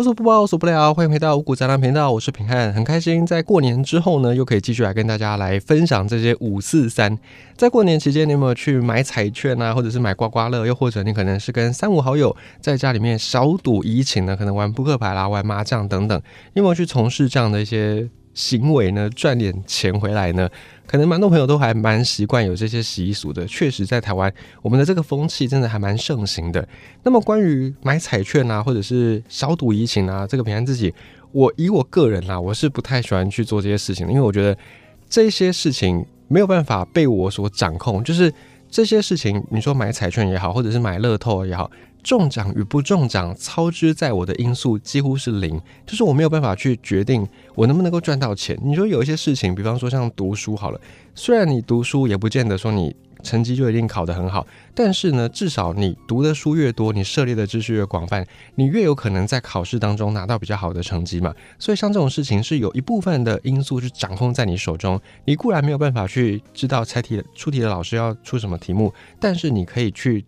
无所不包，无所不聊，欢迎回到五谷杂粮频道，我是平汉，很开心在过年之后呢，又可以继续来跟大家来分享这些五四三。在过年期间，你有没有去买彩券啊，或者是买刮刮乐，又或者你可能是跟三五好友在家里面小赌怡情呢？可能玩扑克牌啦，玩麻将等等，你有没有去从事这样的一些行为呢？赚点钱回来呢？可能蛮多朋友都还蛮习惯有这些习俗的，确实在台湾，我们的这个风气真的还蛮盛行的。那么关于买彩券啊，或者是小赌怡情啊，这个平安自己，我以我个人啊，我是不太喜欢去做这些事情的，因为我觉得这些事情没有办法被我所掌控，就是这些事情，你说买彩券也好，或者是买乐透也好。中奖与不中奖，操之在我的因素几乎是零，就是我没有办法去决定我能不能够赚到钱。你说有一些事情，比方说像读书好了，虽然你读书也不见得说你成绩就一定考得很好，但是呢，至少你读的书越多，你涉猎的知识越广泛，你越有可能在考试当中拿到比较好的成绩嘛。所以像这种事情是有一部分的因素是掌控在你手中，你固然没有办法去知道猜题出题的老师要出什么题目，但是你可以去。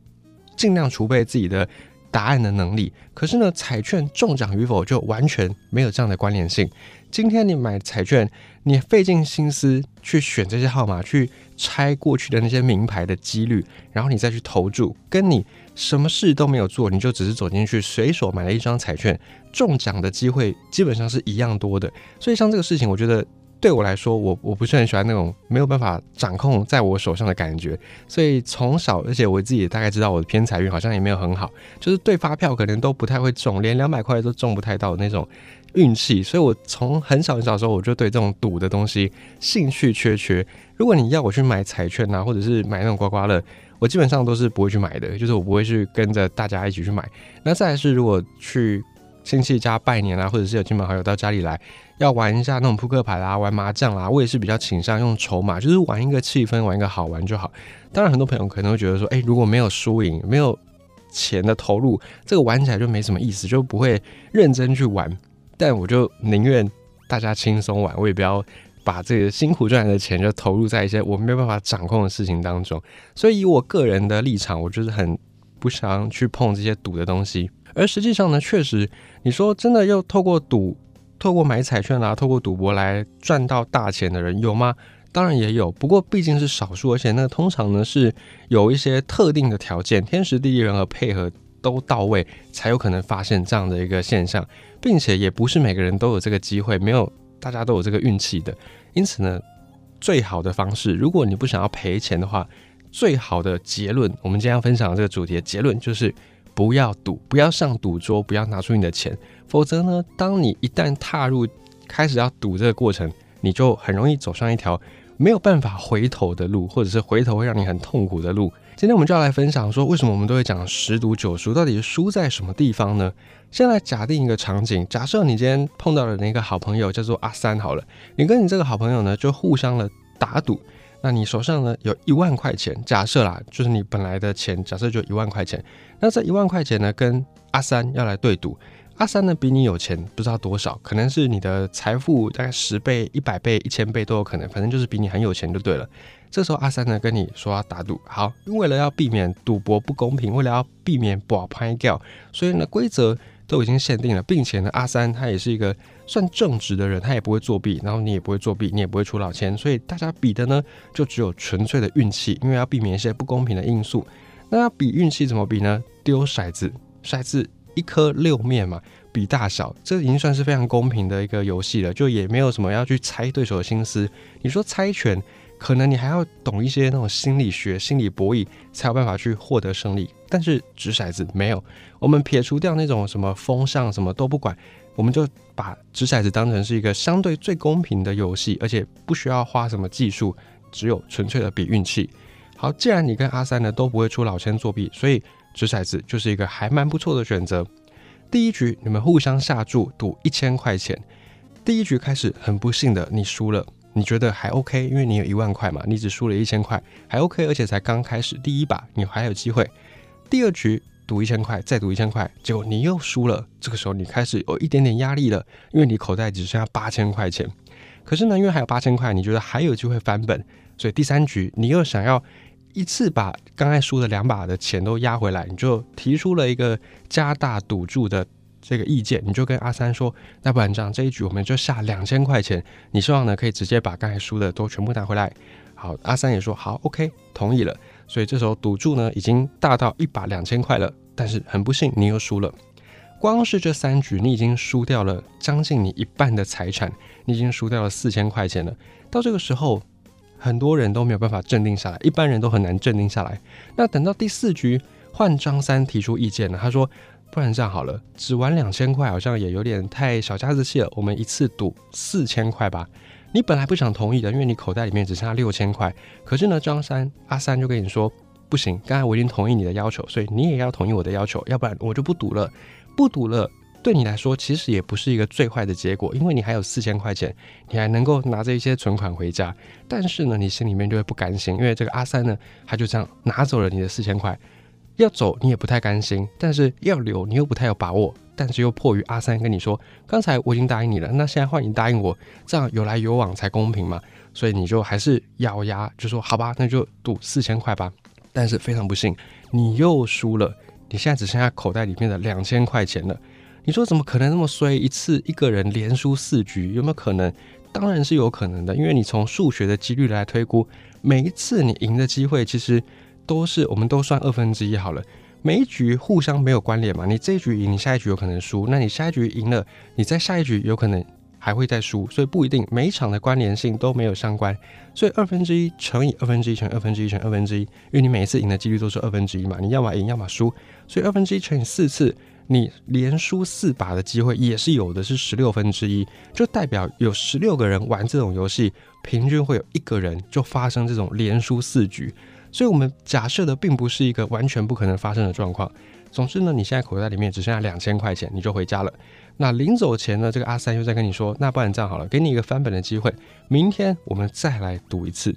尽量储备自己的答案的能力，可是呢，彩券中奖与否就完全没有这样的关联性。今天你买彩券，你费尽心思去选这些号码，去拆过去的那些名牌的几率，然后你再去投注，跟你什么事都没有做，你就只是走进去随手买了一张彩券，中奖的机会基本上是一样多的。所以像这个事情，我觉得。对我来说，我我不是很喜欢那种没有办法掌控在我手上的感觉，所以从小，而且我自己大概知道我的偏财运好像也没有很好，就是对发票可能都不太会中，连两百块都中不太到那种运气，所以我从很小很小的时候我就对这种赌的东西兴趣缺缺。如果你要我去买彩券啊，或者是买那种刮刮乐，我基本上都是不会去买的，就是我不会去跟着大家一起去买。那再是如果去亲戚家拜年啊，或者是有亲朋好友到家里来。要玩一下那种扑克牌啦，玩麻将啦，我也是比较倾向用筹码，就是玩一个气氛，玩一个好玩就好。当然，很多朋友可能会觉得说，哎，如果没有输赢，没有钱的投入，这个玩起来就没什么意思，就不会认真去玩。但我就宁愿大家轻松玩，我也不要把这个辛苦赚来的钱就投入在一些我没有办法掌控的事情当中。所以，以我个人的立场，我就是很不想去碰这些赌的东西。而实际上呢，确实，你说真的，又透过赌。透过买彩券啊，透过赌博来赚到大钱的人有吗？当然也有，不过毕竟是少数，而且那通常呢是有一些特定的条件，天时地利人和配合都到位，才有可能发现这样的一个现象，并且也不是每个人都有这个机会，没有大家都有这个运气的。因此呢，最好的方式，如果你不想要赔钱的话，最好的结论，我们今天要分享的这个主题的结论就是。不要赌，不要上赌桌，不要拿出你的钱，否则呢，当你一旦踏入开始要赌这个过程，你就很容易走上一条没有办法回头的路，或者是回头会让你很痛苦的路。今天我们就要来分享说，为什么我们都会讲十赌九输，到底是输在什么地方呢？先来假定一个场景，假设你今天碰到了那个好朋友叫做阿三，好了，你跟你这个好朋友呢就互相的打赌。那你手上呢有一万块钱，假设啦，就是你本来的钱，假设就一万块钱。那这一万块钱呢，跟阿三要来对赌，阿三呢比你有钱，不知道多少，可能是你的财富大概十倍、一百倍、一千倍都有可能，反正就是比你很有钱就对了。这时候阿三呢跟你说要打赌，好，为了要避免赌博不公平，为了要避免不好拍掉，所以呢规则。都已经限定了，并且呢，阿三他也是一个算正直的人，他也不会作弊，然后你也不会作弊，你也不会出老千，所以大家比的呢，就只有纯粹的运气，因为要避免一些不公平的因素。那要比运气怎么比呢？丢骰子，骰子一颗六面嘛，比大小，这已经算是非常公平的一个游戏了，就也没有什么要去猜对手的心思。你说猜拳？可能你还要懂一些那种心理学、心理博弈，才有办法去获得胜利。但是掷骰子没有，我们撇除掉那种什么风向，什么都不管，我们就把掷骰子当成是一个相对最公平的游戏，而且不需要花什么技术，只有纯粹的比运气。好，既然你跟阿三呢都不会出老千作弊，所以掷骰子就是一个还蛮不错的选择。第一局你们互相下注赌一千块钱，第一局开始很不幸的你输了。你觉得还 OK，因为你有一万块嘛，你只输了一千块，还 OK，而且才刚开始第一把，你还有机会。第二局赌一千块，再赌一千块，结果你又输了。这个时候你开始有一点点压力了，因为你口袋只剩下八千块钱。可是呢，因为还有八千块，你觉得还有机会翻本，所以第三局你又想要一次把刚才输的两把的钱都压回来，你就提出了一个加大赌注的这个意见，你就跟阿三说，那不然这样，这一局我们就下两千块钱，你希望呢可以直接把刚才输的都全部拿回来。好，阿三也说好，OK，同意了。所以这时候赌注呢已经大到一把两千块了，但是很不幸你又输了。光是这三局，你已经输掉了将近你一半的财产，你已经输掉了四千块钱了。到这个时候，很多人都没有办法镇定下来，一般人都很难镇定下来。那等到第四局，换张三提出意见了，他说：“不然这样好了，只玩两千块好像也有点太小家子气了，我们一次赌四千块吧。”你本来不想同意的，因为你口袋里面只剩下六千块。可是呢，张三阿三就跟你说不行，刚才我已经同意你的要求，所以你也要同意我的要求，要不然我就不赌了。不赌了，对你来说其实也不是一个最坏的结果，因为你还有四千块钱，你还能够拿着一些存款回家。但是呢，你心里面就会不甘心，因为这个阿三呢，他就这样拿走了你的四千块，要走你也不太甘心，但是要留你又不太有把握。但是又迫于阿三跟你说，刚才我已经答应你了，那现在换你答应我，这样有来有往才公平嘛。所以你就还是咬牙就说好吧，那就赌四千块吧。但是非常不幸，你又输了，你现在只剩下口袋里面的两千块钱了。你说怎么可能那么衰？一次一个人连输四局，有没有可能？当然是有可能的，因为你从数学的几率来推估，每一次你赢的机会其实都是，我们都算二分之一好了。每一局互相没有关联嘛？你这一局赢，你下一局有可能输；那你下一局赢了，你在下一局有可能还会再输，所以不一定每一场的关联性都没有相关。所以二分之一乘以二分之一乘二分之一乘二分之一，因为你每一次赢的几率都是二分之一嘛，你要么赢，要么输。所以二分之一乘以四次，你连输四把的机会也是有的，是十六分之一，就代表有十六个人玩这种游戏，平均会有一个人就发生这种连输四局。所以，我们假设的并不是一个完全不可能发生的状况。总之呢，你现在口袋里面只剩下两千块钱，你就回家了。那临走前呢，这个阿三又在跟你说：“那不然这样好了，给你一个翻本的机会，明天我们再来赌一次。”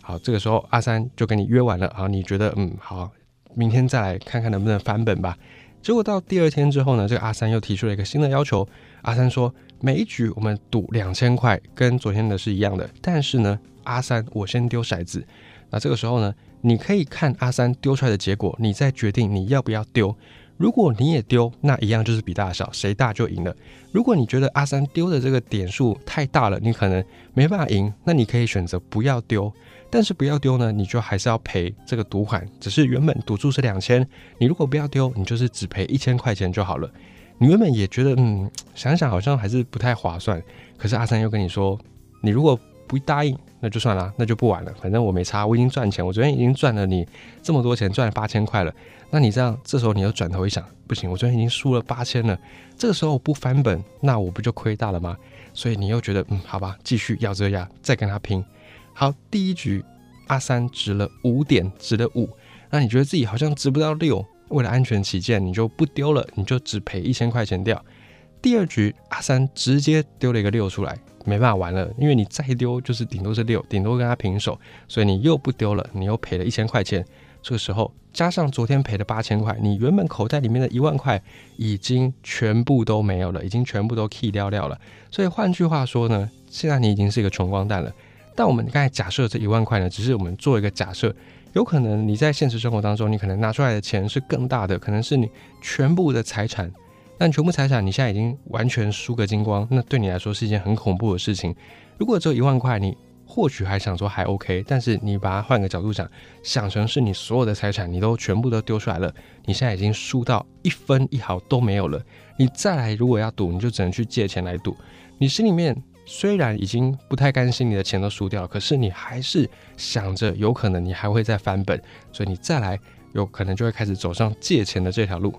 好，这个时候阿三就跟你约完了。好，你觉得嗯好，明天再来看看能不能翻本吧。结果到第二天之后呢，这个阿三又提出了一个新的要求。阿三说：“每一局我们赌两千块，跟昨天的是一样的。但是呢，阿三我先丢骰子。那这个时候呢？”你可以看阿三丢出来的结果，你再决定你要不要丢。如果你也丢，那一样就是比大小，谁大就赢了。如果你觉得阿三丢的这个点数太大了，你可能没办法赢，那你可以选择不要丢。但是不要丢呢，你就还是要赔这个赌款。只是原本赌注是两千，你如果不要丢，你就是只赔一千块钱就好了。你原本也觉得，嗯，想想好像还是不太划算。可是阿三又跟你说，你如果不答应，那就算了，那就不玩了。反正我没差，我已经赚钱。我昨天已经赚了你这么多钱，赚了八千块了。那你这样，这时候你又转头一想，不行，我昨天已经输了八千了。这个时候不翻本，那我不就亏大了吗？所以你又觉得，嗯，好吧，继续咬着牙再跟他拼。好，第一局阿三值了五点，值了五。那你觉得自己好像值不到六，为了安全起见，你就不丢了，你就只赔一千块钱掉。第二局阿三直接丢了一个六出来。没办法玩了，因为你再丢就是顶多是六，顶多跟他平手，所以你又不丢了，你又赔了一千块钱。这个时候加上昨天赔的八千块，你原本口袋里面的一万块已经全部都没有了，已经全部都 key 掉掉了。所以换句话说呢，现在你已经是一个穷光蛋了。但我们刚才假设这一万块呢，只是我们做一个假设，有可能你在现实生活当中，你可能拿出来的钱是更大的，可能是你全部的财产。但全部财产你现在已经完全输个精光，那对你来说是一件很恐怖的事情。如果只有一万块，你或许还想说还 OK，但是你把它换个角度想，想成是你所有的财产你都全部都丢出来了，你现在已经输到一分一毫都没有了。你再来如果要赌，你就只能去借钱来赌。你心里面虽然已经不太甘心你的钱都输掉，可是你还是想着有可能你还会再翻本，所以你再来有可能就会开始走上借钱的这条路。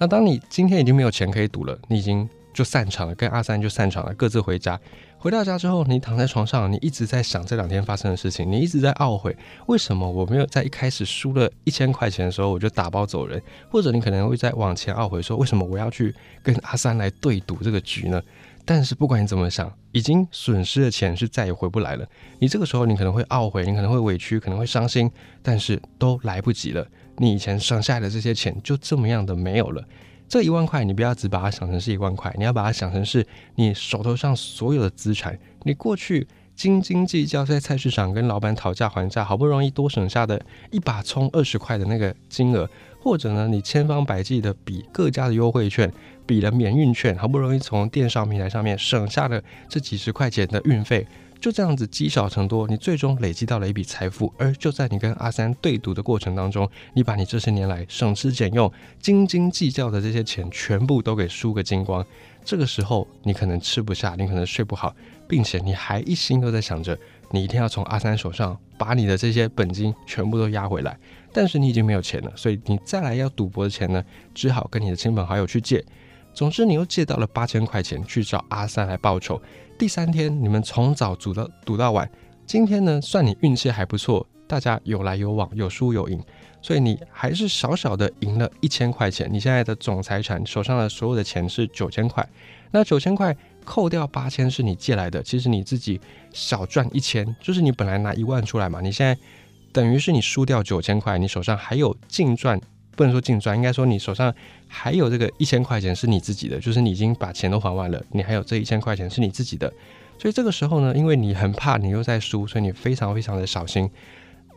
那当你今天已经没有钱可以赌了，你已经就散场了，跟阿三就散场了，各自回家。回到家之后，你躺在床上，你一直在想这两天发生的事情，你一直在懊悔，为什么我没有在一开始输了一千块钱的时候我就打包走人？或者你可能会在往前懊悔，说为什么我要去跟阿三来对赌这个局呢？但是不管你怎么想，已经损失的钱是再也回不来了。你这个时候你可能会懊悔，你可能会委屈，可能会伤心，但是都来不及了。你以前省下来的这些钱就这么样的没有了。这一万块，你不要只把它想成是一万块，你要把它想成是你手头上所有的资产。你过去斤斤计较，在菜市场跟老板讨价还价，好不容易多省下的一把葱二十块的那个金额，或者呢，你千方百计的比各家的优惠券，比了免运券，好不容易从电商平台上面省下了这几十块钱的运费。就这样子积少成多，你最终累积到了一笔财富。而就在你跟阿三对赌的过程当中，你把你这些年来省吃俭用、斤斤计较的这些钱全部都给输个精光。这个时候，你可能吃不下，你可能睡不好，并且你还一心都在想着，你一定要从阿三手上把你的这些本金全部都压回来。但是你已经没有钱了，所以你再来要赌博的钱呢，只好跟你的亲朋好友去借。总之，你又借到了八千块钱去找阿三来报仇。第三天，你们从早赌到赌到晚。今天呢，算你运气还不错，大家有来有往，有输有赢，所以你还是少少的赢了一千块钱。你现在的总财产手上的所有的钱是九千块，那九千块扣掉八千是你借来的，其实你自己少赚一千，就是你本来拿一万出来嘛，你现在等于是你输掉九千块，你手上还有净赚。不能说净赚，应该说你手上还有这个一千块钱是你自己的，就是你已经把钱都还完了，你还有这一千块钱是你自己的。所以这个时候呢，因为你很怕你又在输，所以你非常非常的小心。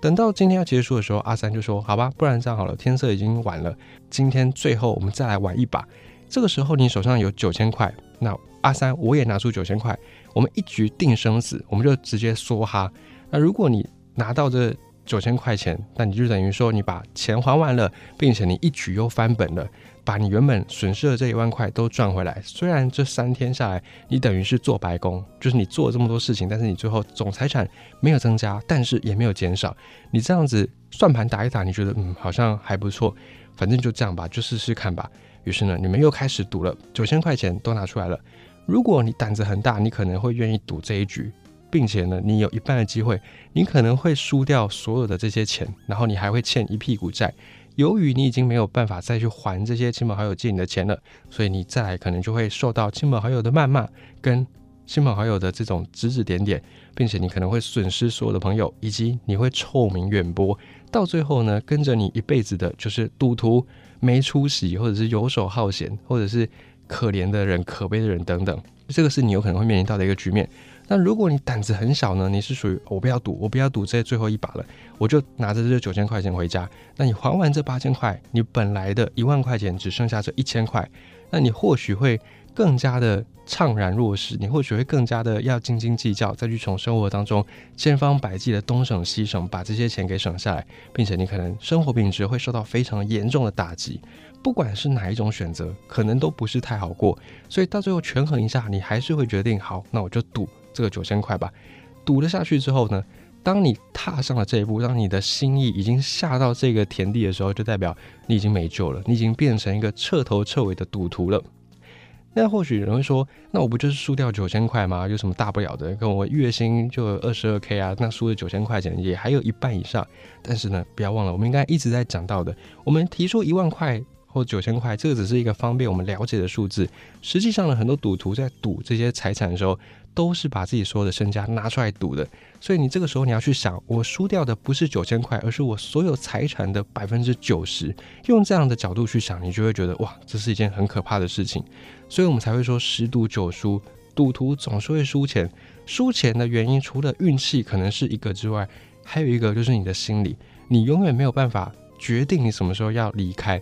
等到今天要结束的时候，阿三就说：“好吧，不然这样好了，天色已经晚了，今天最后我们再来玩一把。”这个时候你手上有九千块，那阿三我也拿出九千块，我们一局定生死，我们就直接梭哈。那如果你拿到这。九千块钱，那你就等于说你把钱还完了，并且你一举又翻本了，把你原本损失的这一万块都赚回来。虽然这三天下来你等于是做白工，就是你做了这么多事情，但是你最后总财产没有增加，但是也没有减少。你这样子算盘打一打，你觉得嗯好像还不错，反正就这样吧，就试试看吧。于是呢，你们又开始赌了，九千块钱都拿出来了。如果你胆子很大，你可能会愿意赌这一局。并且呢，你有一半的机会，你可能会输掉所有的这些钱，然后你还会欠一屁股债。由于你已经没有办法再去还这些亲朋好友借你的钱了，所以你再来可能就会受到亲朋好友的谩骂，跟亲朋好友的这种指指点点，并且你可能会损失所有的朋友，以及你会臭名远播。到最后呢，跟着你一辈子的就是赌徒、没出息，或者是游手好闲，或者是可怜的人、可悲的人等等。这个是你有可能会面临到的一个局面。那如果你胆子很小呢？你是属于我不要赌，我不要赌这最后一把了，我就拿着这九千块钱回家。那你还完这八千块，你本来的一万块钱只剩下这一千块，那你或许会更加的怅然若失，你或许会更加的要斤斤计较，再去从生活当中千方百计的东省西省把这些钱给省下来，并且你可能生活品质会受到非常严重的打击。不管是哪一种选择，可能都不是太好过。所以到最后权衡一下，你还是会决定好，那我就赌。这个九千块吧，赌了下去之后呢，当你踏上了这一步，当你的心意已经下到这个田地的时候，就代表你已经没救了，你已经变成一个彻头彻尾的赌徒了。那或许有人会说，那我不就是输掉九千块吗？有什么大不了的？跟我月薪就二十二 k 啊，那输了九千块钱也还有一半以上。但是呢，不要忘了，我们应该一直在讲到的，我们提出一万块。或九千块，这个只是一个方便我们了解的数字。实际上呢，很多赌徒在赌这些财产的时候，都是把自己所有的身家拿出来赌的。所以你这个时候你要去想，我输掉的不是九千块，而是我所有财产的百分之九十。用这样的角度去想，你就会觉得哇，这是一件很可怕的事情。所以我们才会说十赌九输，赌徒总是会输钱。输钱的原因除了运气可能是一个之外，还有一个就是你的心理，你永远没有办法决定你什么时候要离开。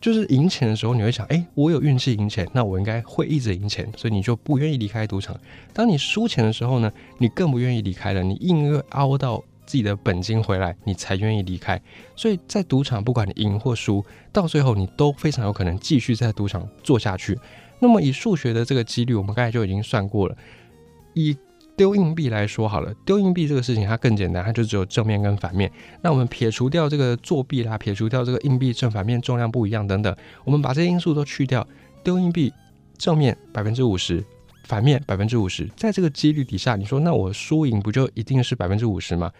就是赢钱的时候，你会想，哎，我有运气赢钱，那我应该会一直赢钱，所以你就不愿意离开赌场。当你输钱的时候呢，你更不愿意离开了，你硬要凹到自己的本金回来，你才愿意离开。所以在赌场，不管你赢或输，到最后你都非常有可能继续在赌场做下去。那么以数学的这个几率，我们刚才就已经算过了，以。丢硬币来说好了，丢硬币这个事情它更简单，它就只有正面跟反面。那我们撇除掉这个作弊啦，撇除掉这个硬币正反面重量不一样等等，我们把这些因素都去掉，丢硬币正面百分之五十，反面百分之五十，在这个几率底下，你说那我输赢不就一定是百分之五十吗？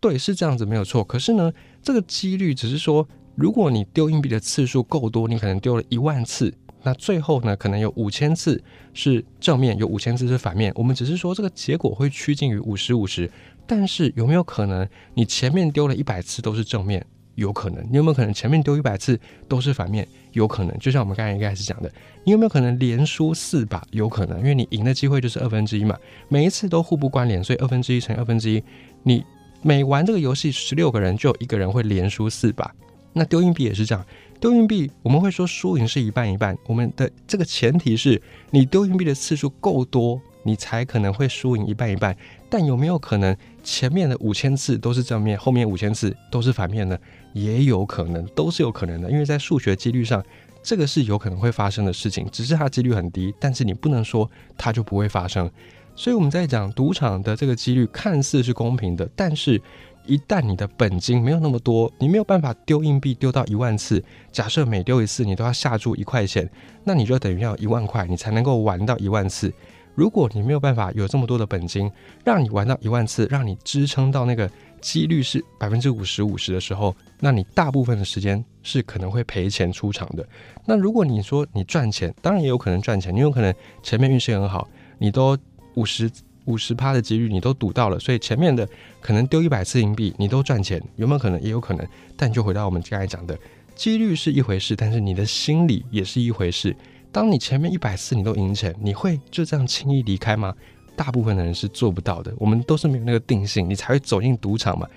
对，是这样子没有错。可是呢，这个几率只是说，如果你丢硬币的次数够多，你可能丢了一万次。那最后呢，可能有五千次是正面，有五千次是反面。我们只是说这个结果会趋近于五十五十，但是有没有可能你前面丢了一百次都是正面？有可能。你有没有可能前面丢一百次都是反面？有可能。就像我们刚才一开始讲的，你有没有可能连输四把？有可能，因为你赢的机会就是二分之一嘛，每一次都互不关联，所以二分之一乘二分之一，你每玩这个游戏十六个人就有一个人会连输四把。那丢硬币也是这样，丢硬币我们会说输赢是一半一半，我们的这个前提是你丢硬币的次数够多，你才可能会输赢一半一半。但有没有可能前面的五千次都是正面，后面五千次都是反面呢？也有可能，都是有可能的，因为在数学几率上，这个是有可能会发生的事情，只是它几率很低，但是你不能说它就不会发生。所以我们在讲赌场的这个几率看似是公平的，但是一旦你的本金没有那么多，你没有办法丢硬币丢到一万次，假设每丢一次你都要下注一块钱，那你就等于要一万块，你才能够玩到一万次。如果你没有办法有这么多的本金，让你玩到一万次，让你支撑到那个几率是百分之五十五十的时候，那你大部分的时间是可能会赔钱出场的。那如果你说你赚钱，当然也有可能赚钱，你有可能前面运气很好，你都五十五十趴的几率你都赌到了，所以前面的可能丢一百次硬币你都赚钱，有没有可能？也有可能。但就回到我们刚才讲的，几率是一回事，但是你的心理也是一回事。当你前面一百次你都赢钱，你会就这样轻易离开吗？大部分的人是做不到的。我们都是没有那个定性，你才会走进赌场嘛。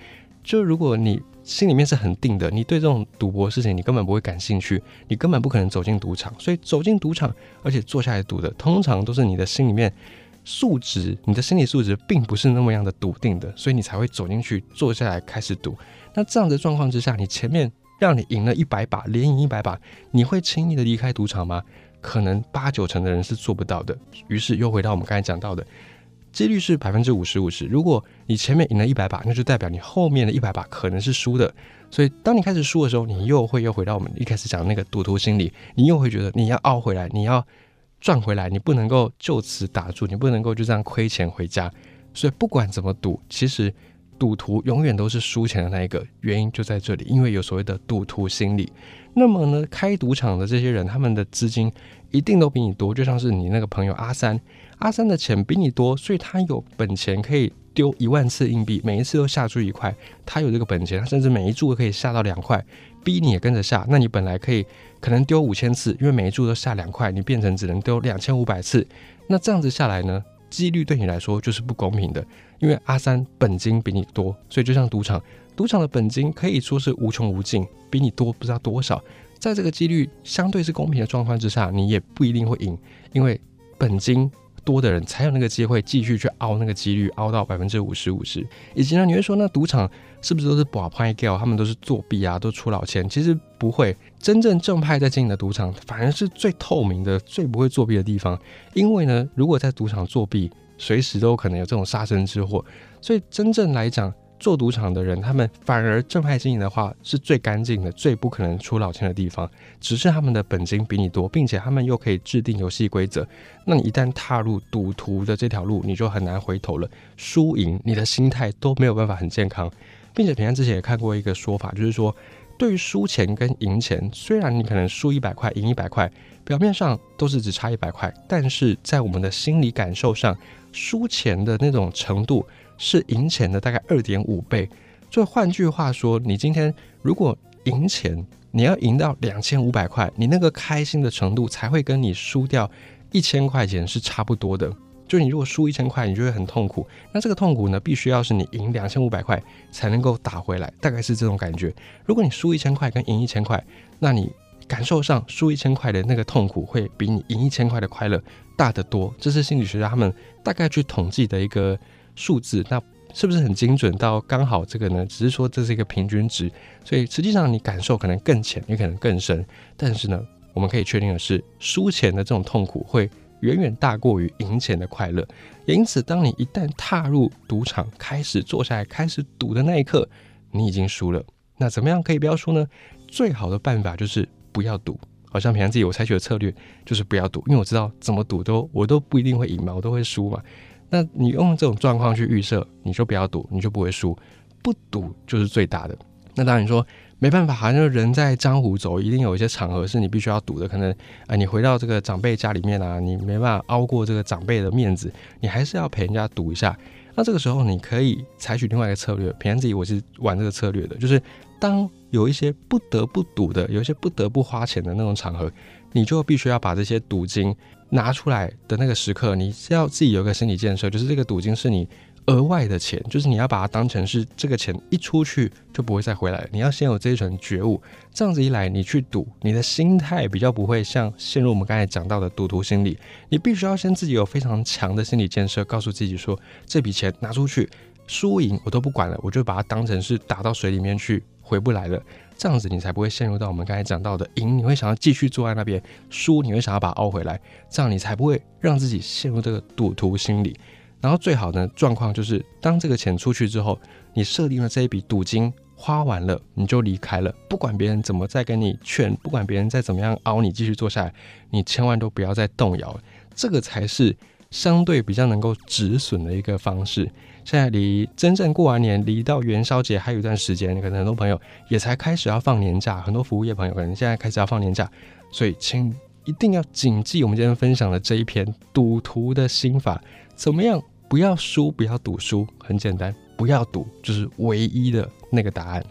就如果你心里面是很定的，你对这种赌博事情你根本不会感兴趣，你根本不可能走进赌场。所以走进赌场，而且坐下来赌的，通常都是你的心里面素质，你的心理素质并不是那么样的笃定的，所以你才会走进去坐下来开始赌。那这样的状况之下，你前面让你赢了一百把，连赢一百把，你会轻易的离开赌场吗？可能八九成的人是做不到的。于是又回到我们刚才讲到的，几率是百分之五十五十。如果你前面赢了一百把，那就代表你后面的一百把可能是输的。所以当你开始输的时候，你又会又回到我们一开始讲的那个赌徒心理，你又会觉得你要熬回来，你要赚回来，你不能够就此打住，你不能够就这样亏钱回家。所以不管怎么赌，其实赌徒永远都是输钱的那一个。原因就在这里，因为有所谓的赌徒心理。那么呢，开赌场的这些人，他们的资金一定都比你多，就像是你那个朋友阿三，阿三的钱比你多，所以他有本钱可以丢一万次硬币，每一次都下注一块，他有这个本钱，他甚至每一注都可以下到两块，逼你也跟着下。那你本来可以可能丢五千次，因为每一注都下两块，你变成只能丢两千五百次，那这样子下来呢，几率对你来说就是不公平的，因为阿三本金比你多，所以就像赌场。赌场的本金可以说是无穷无尽，比你多不知道多少。在这个几率相对是公平的状况之下，你也不一定会赢，因为本金多的人才有那个机会继续去凹那个几率，凹到百分之五十五十。以及呢，你会说那赌场是不是都是把派 girl？他们都是作弊啊，都出老千？其实不会，真正正派在经营的赌场，反而是最透明的、最不会作弊的地方。因为呢，如果在赌场作弊，随时都可能有这种杀身之祸。所以真正来讲，做赌场的人，他们反而正派经营的话，是最干净的、最不可能出老千的地方。只是他们的本金比你多，并且他们又可以制定游戏规则。那你一旦踏入赌徒的这条路，你就很难回头了。输赢，你的心态都没有办法很健康。并且平安之前也看过一个说法，就是说，对于输钱跟赢钱，虽然你可能输一百块、赢一百块，表面上都是只差一百块，但是在我们的心理感受上，输钱的那种程度。是赢钱的大概二点五倍，就换句话说，你今天如果赢钱，你要赢到两千五百块，你那个开心的程度才会跟你输掉一千块钱是差不多的。就你如果输一千块，你就会很痛苦。那这个痛苦呢，必须要是你赢两千五百块才能够打回来，大概是这种感觉。如果你输一千块跟赢一千块，那你感受上输一千块的那个痛苦会比你赢一千块的快乐大得多。这是心理学家他们大概去统计的一个。数字那是不是很精准到刚好这个呢？只是说这是一个平均值，所以实际上你感受可能更浅，也可能更深。但是呢，我们可以确定的是，输钱的这种痛苦会远远大过于赢钱的快乐。也因此，当你一旦踏入赌场，开始坐下来开始赌的那一刻，你已经输了。那怎么样可以不要输呢？最好的办法就是不要赌。好像平常自己我采取的策略就是不要赌，因为我知道怎么赌都我都不一定会赢嘛，我都会输嘛。那你用这种状况去预设，你就不要赌，你就不会输。不赌就是最大的。那当然你说没办法，好像人在江湖走，一定有一些场合是你必须要赌的。可能啊，你回到这个长辈家里面啊，你没办法熬过这个长辈的面子，你还是要陪人家赌一下。那这个时候你可以采取另外一个策略。平安自己我是玩这个策略的，就是当有一些不得不赌的，有一些不得不花钱的那种场合，你就必须要把这些赌金。拿出来的那个时刻，你是要自己有个心理建设，就是这个赌金是你额外的钱，就是你要把它当成是这个钱一出去就不会再回来。你要先有这一层觉悟，这样子一来，你去赌，你的心态比较不会像陷入我们刚才讲到的赌徒心理。你必须要先自己有非常强的心理建设，告诉自己说，这笔钱拿出去，输赢我都不管了，我就把它当成是打到水里面去，回不来了。这样子你才不会陷入到我们刚才讲到的赢，你会想要继续坐在那边；输，你会想要把它凹回来。这样你才不会让自己陷入这个赌徒心理。然后最好的状况就是，当这个钱出去之后，你设定了这一笔赌金花完了，你就离开了。不管别人怎么再跟你劝，不管别人再怎么样熬你继续做下来，你千万都不要再动摇。这个才是相对比较能够止损的一个方式。现在离真正过完年，离到元宵节还有一段时间，可能很多朋友也才开始要放年假，很多服务业朋友可能现在开始要放年假，所以请一定要谨记我们今天分享的这一篇赌徒的心法，怎么样？不要输，不要赌输，很简单，不要赌就是唯一的那个答案。